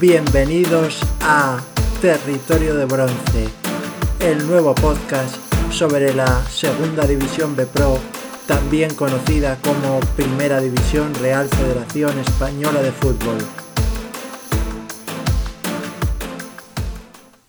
Bienvenidos a Territorio de Bronce, el nuevo podcast sobre la Segunda División B Pro, también conocida como Primera División Real Federación Española de Fútbol.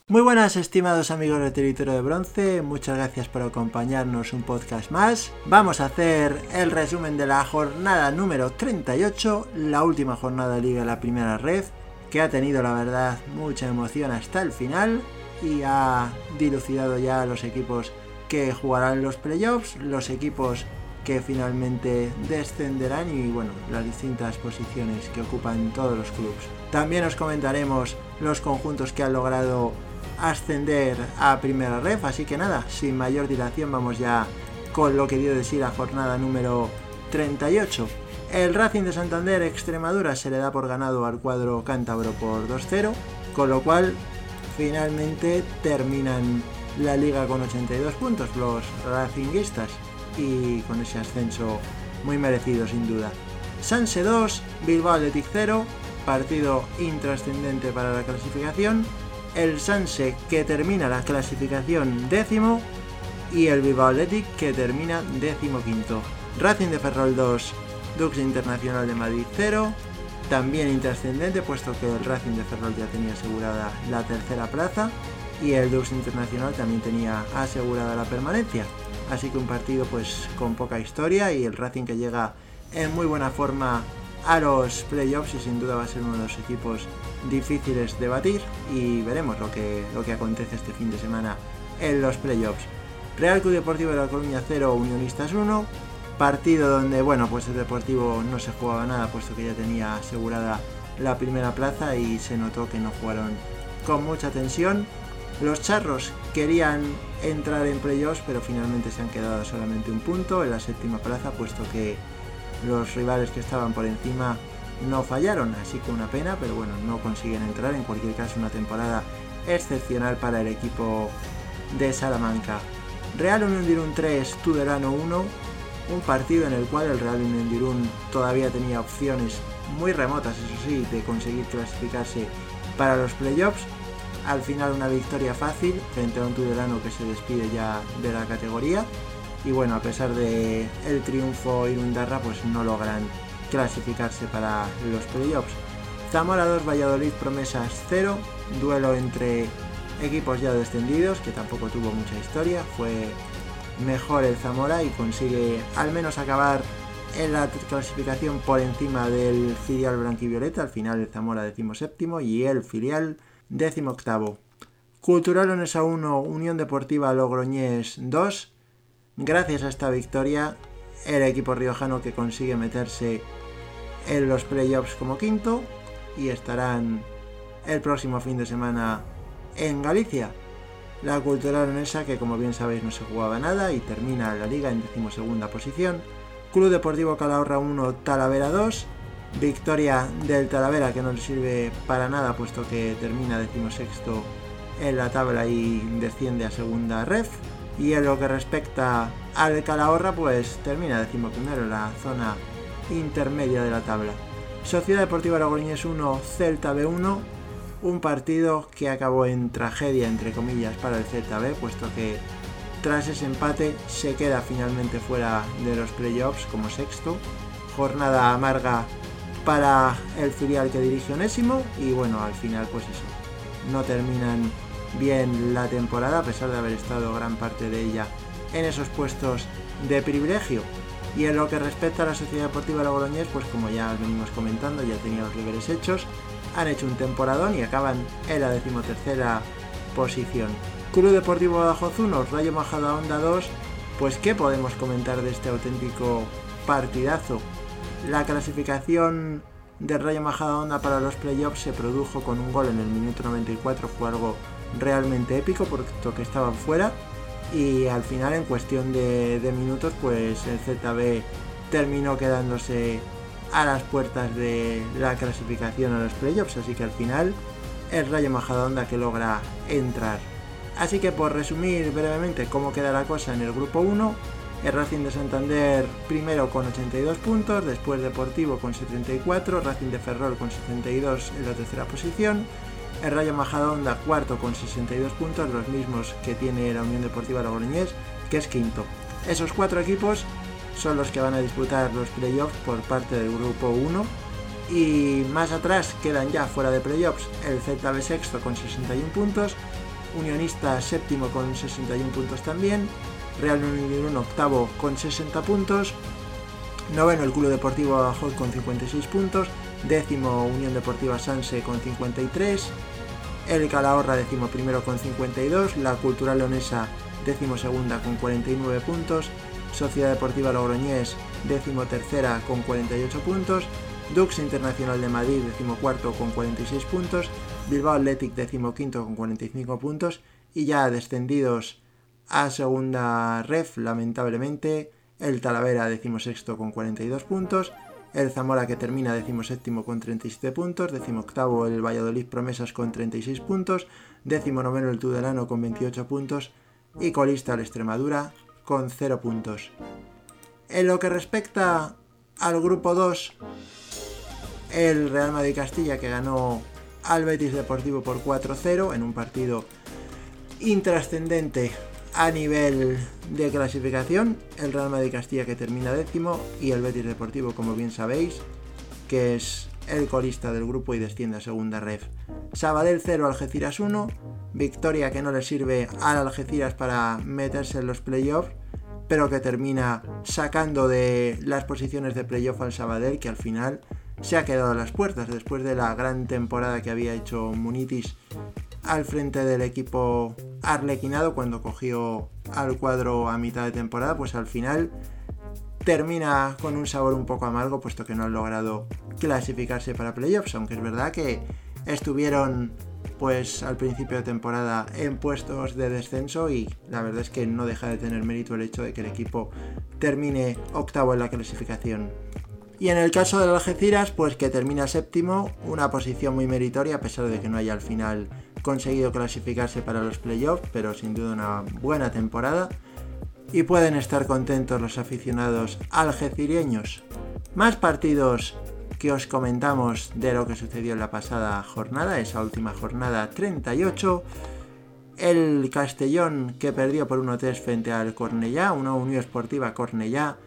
Muy buenas estimados amigos de Territorio de Bronce, muchas gracias por acompañarnos un podcast más. Vamos a hacer el resumen de la jornada número 38, la última jornada de Liga de la Primera Red, que ha tenido la verdad mucha emoción hasta el final y ha dilucidado ya los equipos que jugarán los playoffs, los equipos que finalmente descenderán y bueno, las distintas posiciones que ocupan todos los clubes. También os comentaremos los conjuntos que han logrado ascender a primera ref, así que nada, sin mayor dilación vamos ya con lo que dio de sí la jornada número 38. El Racing de Santander Extremadura se le da por ganado al cuadro cántabro por 2-0, con lo cual finalmente terminan la liga con 82 puntos los Racinguistas y con ese ascenso muy merecido sin duda. Sanse 2, Bilbao Athletic 0, partido intrascendente para la clasificación el Sanse que termina la clasificación décimo y el Bilbao Athletic que termina décimo quinto. Racing de Ferrol 2, Dux Internacional de Madrid 0, también intrascendente puesto que el Racing de Ferrol ya tenía asegurada la tercera plaza y el Dux Internacional también tenía asegurada la permanencia. Así que un partido pues con poca historia y el Racing que llega en muy buena forma a los playoffs y sin duda va a ser uno de los equipos difíciles de batir y veremos lo que, lo que acontece este fin de semana en los playoffs. Real Club Deportivo de la Coruña 0, Unionistas 1, partido donde bueno pues el Deportivo no se jugaba nada puesto que ya tenía asegurada la primera plaza y se notó que no jugaron con mucha tensión. Los charros querían entrar en playoffs pero finalmente se han quedado solamente un punto en la séptima plaza puesto que los rivales que estaban por encima no fallaron, así que una pena, pero bueno, no consiguen entrar. En cualquier caso, una temporada excepcional para el equipo de Salamanca. Real Unión Dirun 3, Tudelano 1, un partido en el cual el Real Unión Dirun todavía tenía opciones muy remotas, eso sí, de conseguir clasificarse para los playoffs. Al final una victoria fácil frente a un Tudelano que se despide ya de la categoría y bueno, a pesar de el triunfo Irundarra, pues no logran clasificarse para los playoffs. Zamora 2, Valladolid Promesas 0, duelo entre equipos ya descendidos, que tampoco tuvo mucha historia, fue mejor el Zamora y consigue al menos acabar en la clasificación por encima del filial blanquivioleta, al final el Zamora séptimo y el filial octavo. Cultural Onesa 1, Unión Deportiva Logroñés 2, Gracias a esta victoria, el equipo riojano que consigue meterse en los playoffs como quinto y estarán el próximo fin de semana en Galicia. La cultura leonesa que como bien sabéis no se jugaba nada y termina la liga en decimosegunda posición. Club Deportivo Calahorra 1, Talavera 2. Victoria del Talavera que no le sirve para nada puesto que termina decimosexto en la tabla y desciende a segunda ref. Y en lo que respecta al Calahorra, pues termina primero en la zona intermedia de la tabla. Sociedad Deportiva Aragonés 1, Celta B1, un partido que acabó en tragedia, entre comillas, para el Celta B, puesto que tras ese empate se queda finalmente fuera de los playoffs como sexto. Jornada amarga para el filial que dirige Onésimo y bueno, al final pues eso, no terminan bien la temporada, a pesar de haber estado gran parte de ella en esos puestos de privilegio. Y en lo que respecta a la Sociedad Deportiva Logroñés, pues como ya venimos comentando, ya tenía los deberes hechos, han hecho un temporadón y acaban en la decimotercera posición. Club Deportivo Badajoz 1, Rayo Majada Onda 2, pues qué podemos comentar de este auténtico partidazo. La clasificación de Rayo Majada Onda para los playoffs se produjo con un gol en el minuto 94, fue algo realmente épico porque que estaban fuera y al final en cuestión de, minutos pues el ZB terminó quedándose a las puertas de la clasificación a los playoffs así que al final el Rayo Majadahonda que logra entrar así que por resumir brevemente cómo queda la cosa en el grupo 1 El Racing de Santander primero con 82 puntos, después Deportivo con 74, Racing de Ferrol con 72 en la tercera posición, el Rayo Majadahonda cuarto con 62 puntos, los mismos que tiene la Unión Deportiva Logroñés, que es quinto. Esos cuatro equipos son los que van a disputar los playoffs por parte del grupo 1 y más atrás quedan ya fuera de playoffs el ZB sexto con 61 puntos, Unionista séptimo con 61 puntos también, Real Unión octavo con 60 puntos, noveno el Club Deportivo Badajoz con 56 puntos, décimo Unión Deportiva Sanse con 53, el Calahorra décimo primero con 52, la Cultural Leonesa décimo segunda con 49 puntos, Sociedad Deportiva Logroñés décimo tercera con 48 puntos, Dux Internacional de Madrid, decimocuarto con 46 puntos, Bilbao Athletic, decimoquinto con 45 puntos, y ya descendidos a segunda ref, lamentablemente, el Talavera, decimosexto con 42 puntos, el Zamora que termina decimoséptimo con 37 puntos, decimoctavo el Valladolid Promesas con 36 puntos, décimo noveno el Tudelano con 28 puntos y colista el Extremadura con 0 puntos. En lo que respecta al grupo 2, el Real Madrid Castilla que ganó al Betis Deportivo por 4-0 en un partido intrascendente a nivel de clasificación. El Real Madrid Castilla que termina décimo y el Betis Deportivo, como bien sabéis, que es el colista del grupo y desciende a segunda ref. Sabadell 0, Algeciras 1, victoria que no le sirve al Algeciras para meterse en los playoffs, pero que termina sacando de las posiciones de playoff al Sabadell, que al final se ha quedado a las puertas después de la gran temporada que había hecho Munitis al frente del equipo arlequinado cuando cogió al cuadro a mitad de temporada, pues al final termina con un sabor un poco amargo puesto que no han logrado clasificarse para playoffs, aunque es verdad que estuvieron pues al principio de temporada en puestos de descenso y la verdad es que no deja de tener mérito el hecho de que el equipo termine octavo en la clasificación. Y en el caso del Algeciras, pues que termina séptimo, una posición muy meritoria a pesar de que no haya al final conseguido clasificarse para los playoffs, pero sin duda una buena temporada. Y pueden estar contentos los aficionados algecireños. Más partidos que os comentamos de lo que sucedió en la pasada jornada, esa última jornada 38. El Castellón que perdió por 1-3 frente al Cornellá, una Unión Esportiva Cornellá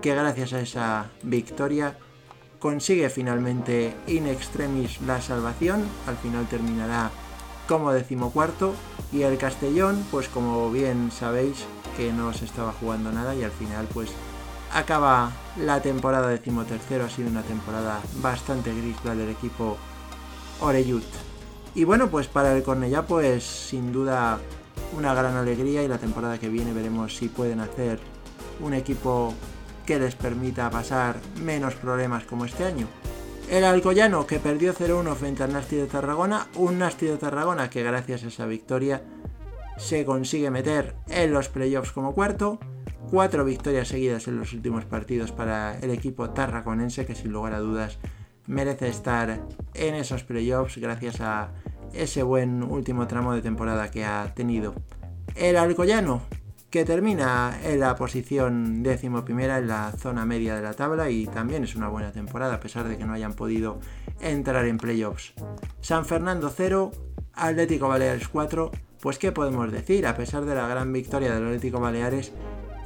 que gracias a esa victoria consigue finalmente in extremis la salvación, al final terminará como decimocuarto y el Castellón, pues como bien sabéis que no se estaba jugando nada y al final pues acaba la temporada decimotercero, ha sido una temporada bastante gris la del equipo Oreyut. Y bueno, pues para el Cornellá pues sin duda una gran alegría y la temporada que viene veremos si pueden hacer un equipo que les permita pasar menos problemas como este año. El Alcoyano que perdió 0-1 frente al Nasti de Tarragona, un Nasti de Tarragona que gracias a esa victoria se consigue meter en los playoffs como cuarto, cuatro victorias seguidas en los últimos partidos para el equipo tarraconense que sin lugar a dudas merece estar en esos playoffs gracias a ese buen último tramo de temporada que ha tenido. El Alcoyano que termina en la posición décimo primera en la zona media de la tabla y también es una buena temporada a pesar de que no hayan podido entrar en playoffs. San Fernando 0, Atlético Baleares 4, pues qué podemos decir, a pesar de la gran victoria del Atlético Baleares,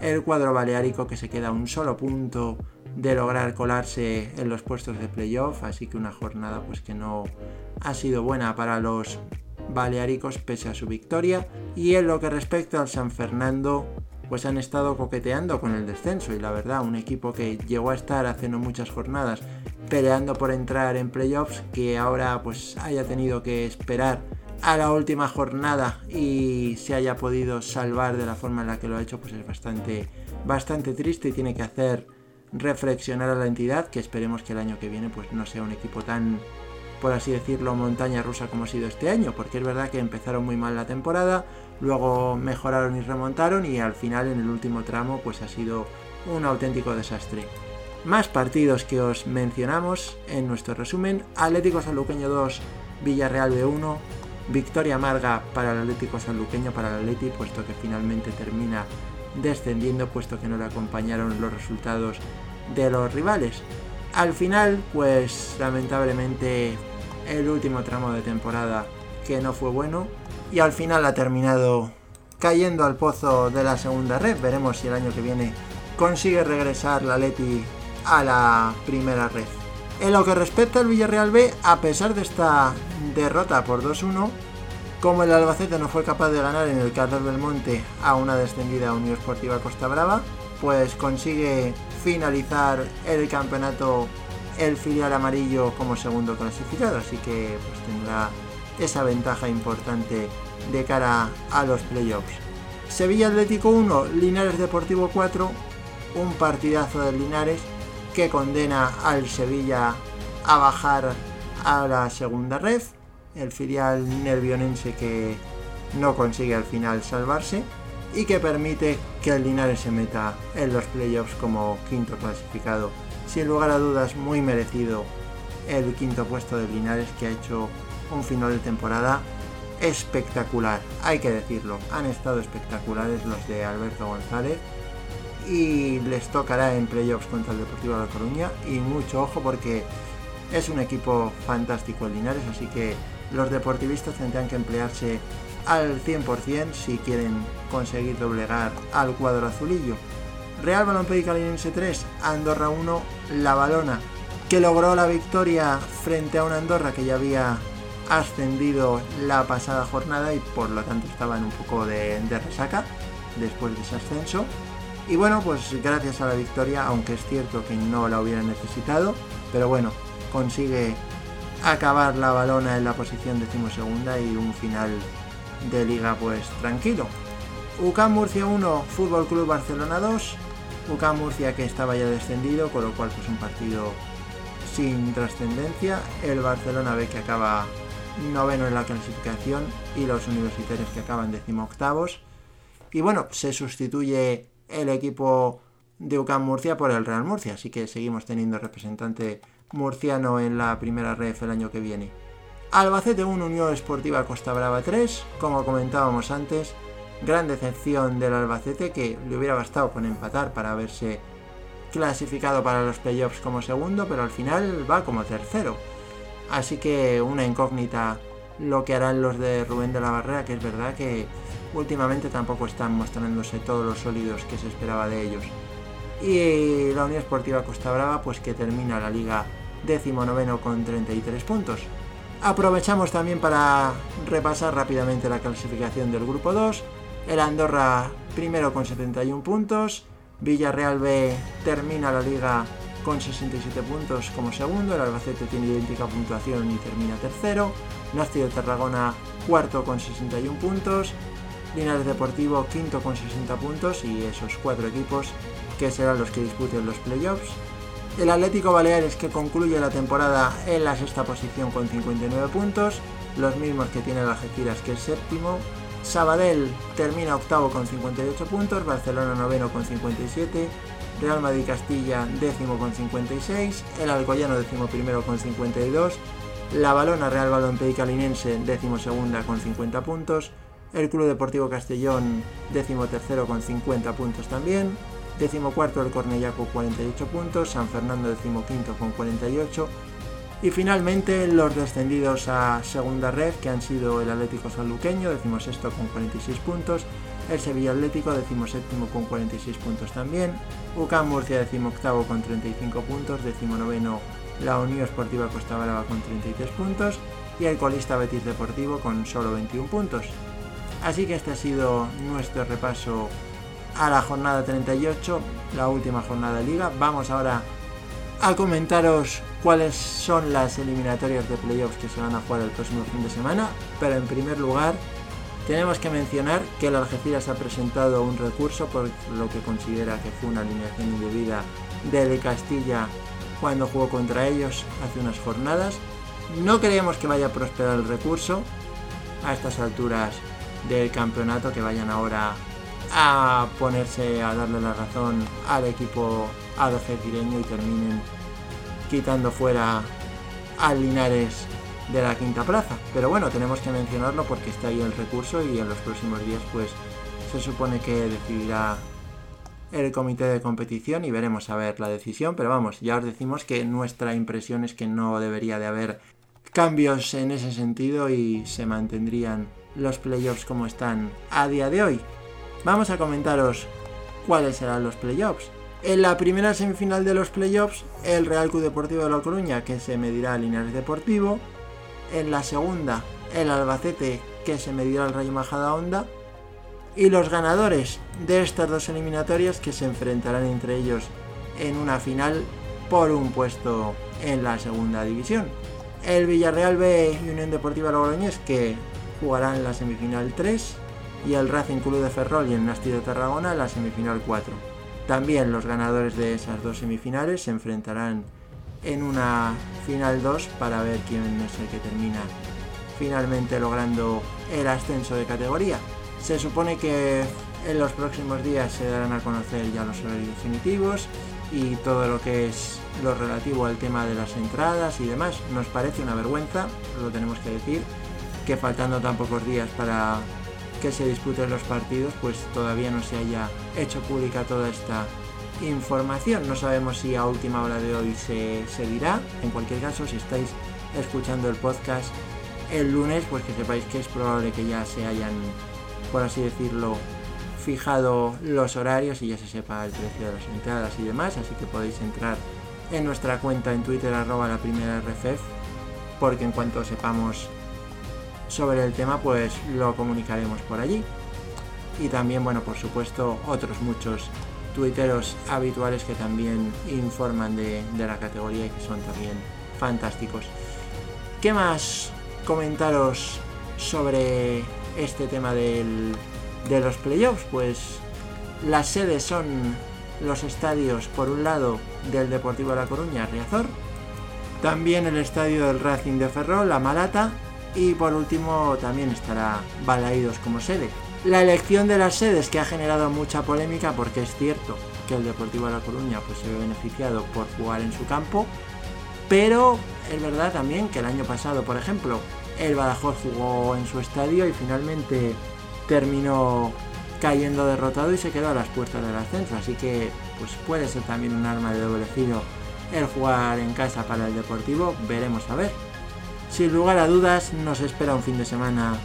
el cuadro baleárico que se queda a un solo punto de lograr colarse en los puestos de playoff, así que una jornada pues que no ha sido buena para los baleáricos pese a su victoria. Y en lo que respecta al San Fernando, pues han estado coqueteando con el descenso y la verdad, un equipo que llegó a estar hace no muchas jornadas peleando por entrar en playoffs, que ahora pues haya tenido que esperar a la última jornada y se haya podido salvar de la forma en la que lo ha hecho, pues es bastante, bastante triste y tiene que hacer reflexionar a la entidad, que esperemos que el año que viene pues no sea un equipo tan por así decirlo, montaña rusa como ha sido este año, porque es verdad que empezaron muy mal la temporada, luego mejoraron y remontaron y al final en el último tramo pues ha sido un auténtico desastre. Más partidos que os mencionamos en nuestro resumen, Atlético Sanluqueño 2, Villarreal B1, victoria amarga para el Atlético Sanluqueño, para el Atleti, puesto que finalmente termina descendiendo puesto que no le acompañaron los resultados de los rivales. Al final, pues lamentablemente el último tramo de temporada que no fue bueno y al final ha terminado cayendo al pozo de la segunda red. Veremos si el año que viene consigue regresar la Leti a la primera red. En lo que respecta al Villarreal B, a pesar de esta derrota por 2-1, como el Albacete no fue capaz de ganar en el Carlos Belmonte a una descendida Unión Esportiva Costa Brava, pues consigue finalizar el campeonato el filial amarillo como segundo clasificado, así que pues tendrá esa ventaja importante de cara a los playoffs. Sevilla Atlético 1, Linares Deportivo 4, un partidazo de Linares que condena al Sevilla a bajar a la segunda red, el filial nervionense que no consigue al final salvarse y que permite que el Linares se meta en los playoffs como quinto clasificado. Sin lugar a dudas, muy merecido el quinto puesto de Linares que ha hecho un final de temporada espectacular, hay que decirlo. Han estado espectaculares los de Alberto González y les tocará en playoffs contra el Deportivo de La Coruña y mucho ojo porque es un equipo fantástico el Linares, así que los deportivistas tendrán que emplearse al 100% si quieren conseguir doblegar al cuadro azulillo. Real Balompié Calinense 3, Andorra 1, La Balona, que logró la victoria frente a una Andorra que ya había ascendido la pasada jornada y por lo tanto estaban un poco de, de resaca después de ese ascenso. Y bueno, pues gracias a la victoria, aunque es cierto que no la hubiera necesitado, pero bueno, consigue acabar la balona en la posición decimosegunda y un final de liga pues tranquilo. UCAM Murcia 1, Fútbol Club Barcelona 2. UCAM Murcia que estaba ya descendido, con lo cual pues un partido sin trascendencia. El Barcelona B que acaba noveno en la clasificación y los universitarios que acaban decimoctavos. Y bueno, se sustituye el equipo de UCAM Murcia por el Real Murcia, así que seguimos teniendo representante murciano en la primera red el año que viene. Albacete 1, Unión Esportiva Costa Brava 3, como comentábamos antes, gran decepción del Albacete que le hubiera bastado con empatar para haberse clasificado para los playoffs como segundo, pero al final va como tercero. Así que una incógnita lo que harán los de Rubén de la Barrera, que es verdad que últimamente tampoco están mostrándose todos los sólidos que se esperaba de ellos. Y la Unión Esportiva Costa Brava, pues que termina la liga décimo noveno con 33 puntos. Aprovechamos también para repasar rápidamente la clasificación del grupo 2. El Andorra primero con 71 puntos. Villarreal B termina la liga con 67 puntos como segundo. El Albacete tiene idéntica puntuación y termina tercero. De Tarragona cuarto con 61 puntos. Linares Deportivo quinto con 60 puntos y esos cuatro equipos que serán los que disputen los playoffs. El Atlético Baleares que concluye la temporada en la sexta posición con 59 puntos, los mismos que tiene el Algeciras que es séptimo. Sabadell termina octavo con 58 puntos, Barcelona noveno con 57, Real Madrid Castilla décimo con 56, el Alcoyano décimo primero con 52, la Balona Real Balompié Calinense décimo segunda con 50 puntos, el Club Deportivo Castellón décimo tercero con 50 puntos también, décimo cuarto el Cornellá con 48 puntos, San Fernando décimo quinto con 48 y finalmente los descendidos a segunda red que han sido el Atlético Sanluqueño décimo sexto con 46 puntos, el Sevilla Atlético décimo séptimo con 46 puntos también, UCAM Murcia décimo octavo con 35 puntos, décimo noveno la Unión Esportiva Costa Brava con 33 puntos. Y el colista Betis Deportivo con solo 21 puntos. Así que este ha sido nuestro repaso a la jornada 38, la última jornada de liga. Vamos ahora a comentaros cuáles son las eliminatorias de playoffs que se van a jugar el próximo fin de semana. Pero en primer lugar, tenemos que mencionar que el Algeciras ha presentado un recurso por lo que considera que fue una alineación indebida de Castilla cuando jugó contra ellos hace unas jornadas. No creemos que vaya a prosperar el recurso a estas alturas del campeonato, que vayan ahora a ponerse a darle la razón al equipo algecireño y terminen quitando fuera al Linares de la quinta plaza. Pero bueno, tenemos que mencionarlo porque está ahí el recurso y en los próximos días pues se supone que decidirá el comité de competición y veremos a ver la decisión, pero vamos, ya os decimos que nuestra impresión es que no debería de haber cambios en ese sentido y se mantendrían los playoffs como están a día de hoy. Vamos a comentaros cuáles serán los playoffs. En la primera semifinal de los playoffs, el Real Club Deportivo de La Coruña, que se medirá al Linares Deportivo. En la segunda, el Albacete, que se medirá al Rayo Majada Honda. Y los ganadores de estas dos eliminatorias que se enfrentarán entre ellos en una final por un puesto en la segunda división. El Villarreal B y Unión Deportiva Logroñés que jugarán la semifinal 3 y el Racing Club de Ferrol y el Nasti de Tarragona la semifinal 4. También los ganadores de esas dos semifinales se enfrentarán en una final 2 para ver quién es el que termina finalmente logrando el ascenso de categoría. Se supone que en los próximos días se darán a conocer ya los horarios definitivos y todo lo que es lo relativo al tema de las entradas y demás. Nos parece una vergüenza, lo tenemos que decir, que faltando tan pocos días para que se disputen los partidos, pues todavía no se haya hecho pública toda esta información. No sabemos si a última hora de hoy se, se dirá. En cualquier caso, si estáis escuchando el podcast el lunes, pues que sepáis que es probable que ya se hayan, por así decirlo, fijado los horarios y ya se sepa el precio de las entradas y demás, así que podéis entrar en nuestra cuenta en Twitter arroba la primera RFF, porque en cuanto sepamos sobre el tema, pues lo comunicaremos por allí. Y también, bueno, por supuesto, otros muchos tuiteros habituales que también informan de, de la categoría y que son también fantásticos. ¿Qué más comentaros sobre este tema de los playoffs? Pues las sedes son los estadios, por un lado, del Deportivo de La Coruña, Riazor, también el estadio del Racing de Ferrol, La Malata, y por último también estará Balaídos como sede. La elección de las sedes que ha generado mucha polémica porque es cierto que el Deportivo de La Coruña pues, se ve beneficiado por jugar en su campo, pero es verdad también que el año pasado, por ejemplo, el Badajoz jugó en su estadio y finalmente terminó cayendo derrotado y se quedó a las puertas del ascenso, así que pues puede ser también un arma de doble filo el jugar en casa para el Deportivo, veremos a ver. Sin lugar a dudas nos espera un fin de semana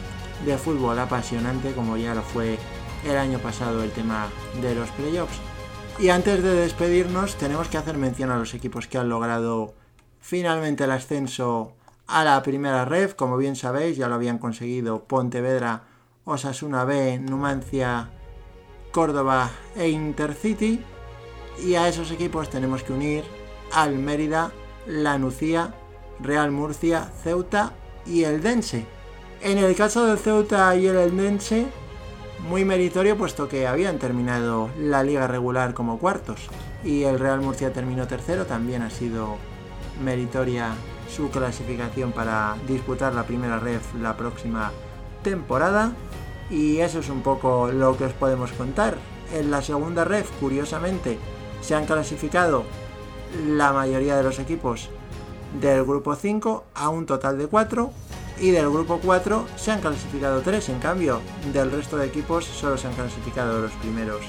de fútbol apasionante como ya lo fue el año pasado el tema de los playoffs. Y antes de despedirnos tenemos que hacer mención a los equipos que han logrado finalmente el ascenso a la primera red. Como bien sabéis ya lo habían conseguido Pontevedra, Osasuna B, Numancia, Córdoba e Intercity. Y a esos equipos tenemos que unir al Mérida, la Nucía, Real Murcia, Ceuta y el Dense. En el caso del Ceuta y el Eldense, muy meritorio puesto que habían terminado la liga regular como cuartos y el Real Murcia terminó tercero, también ha sido meritoria su clasificación para disputar la primera red la próxima temporada y eso es un poco lo que os podemos contar. En la segunda red, curiosamente, se han clasificado la mayoría de los equipos del grupo 5 a un total de 4 y del grupo 4 se han clasificado 3, en cambio del resto de equipos solo se han clasificado los primeros.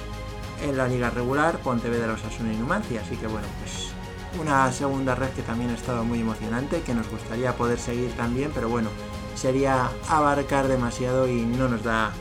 En la liga regular, Pontevedra, Osasuna y Numancia, así que bueno, pues una segunda red que también ha estado muy emocionante, que nos gustaría poder seguir también, pero bueno, sería abarcar demasiado y no nos da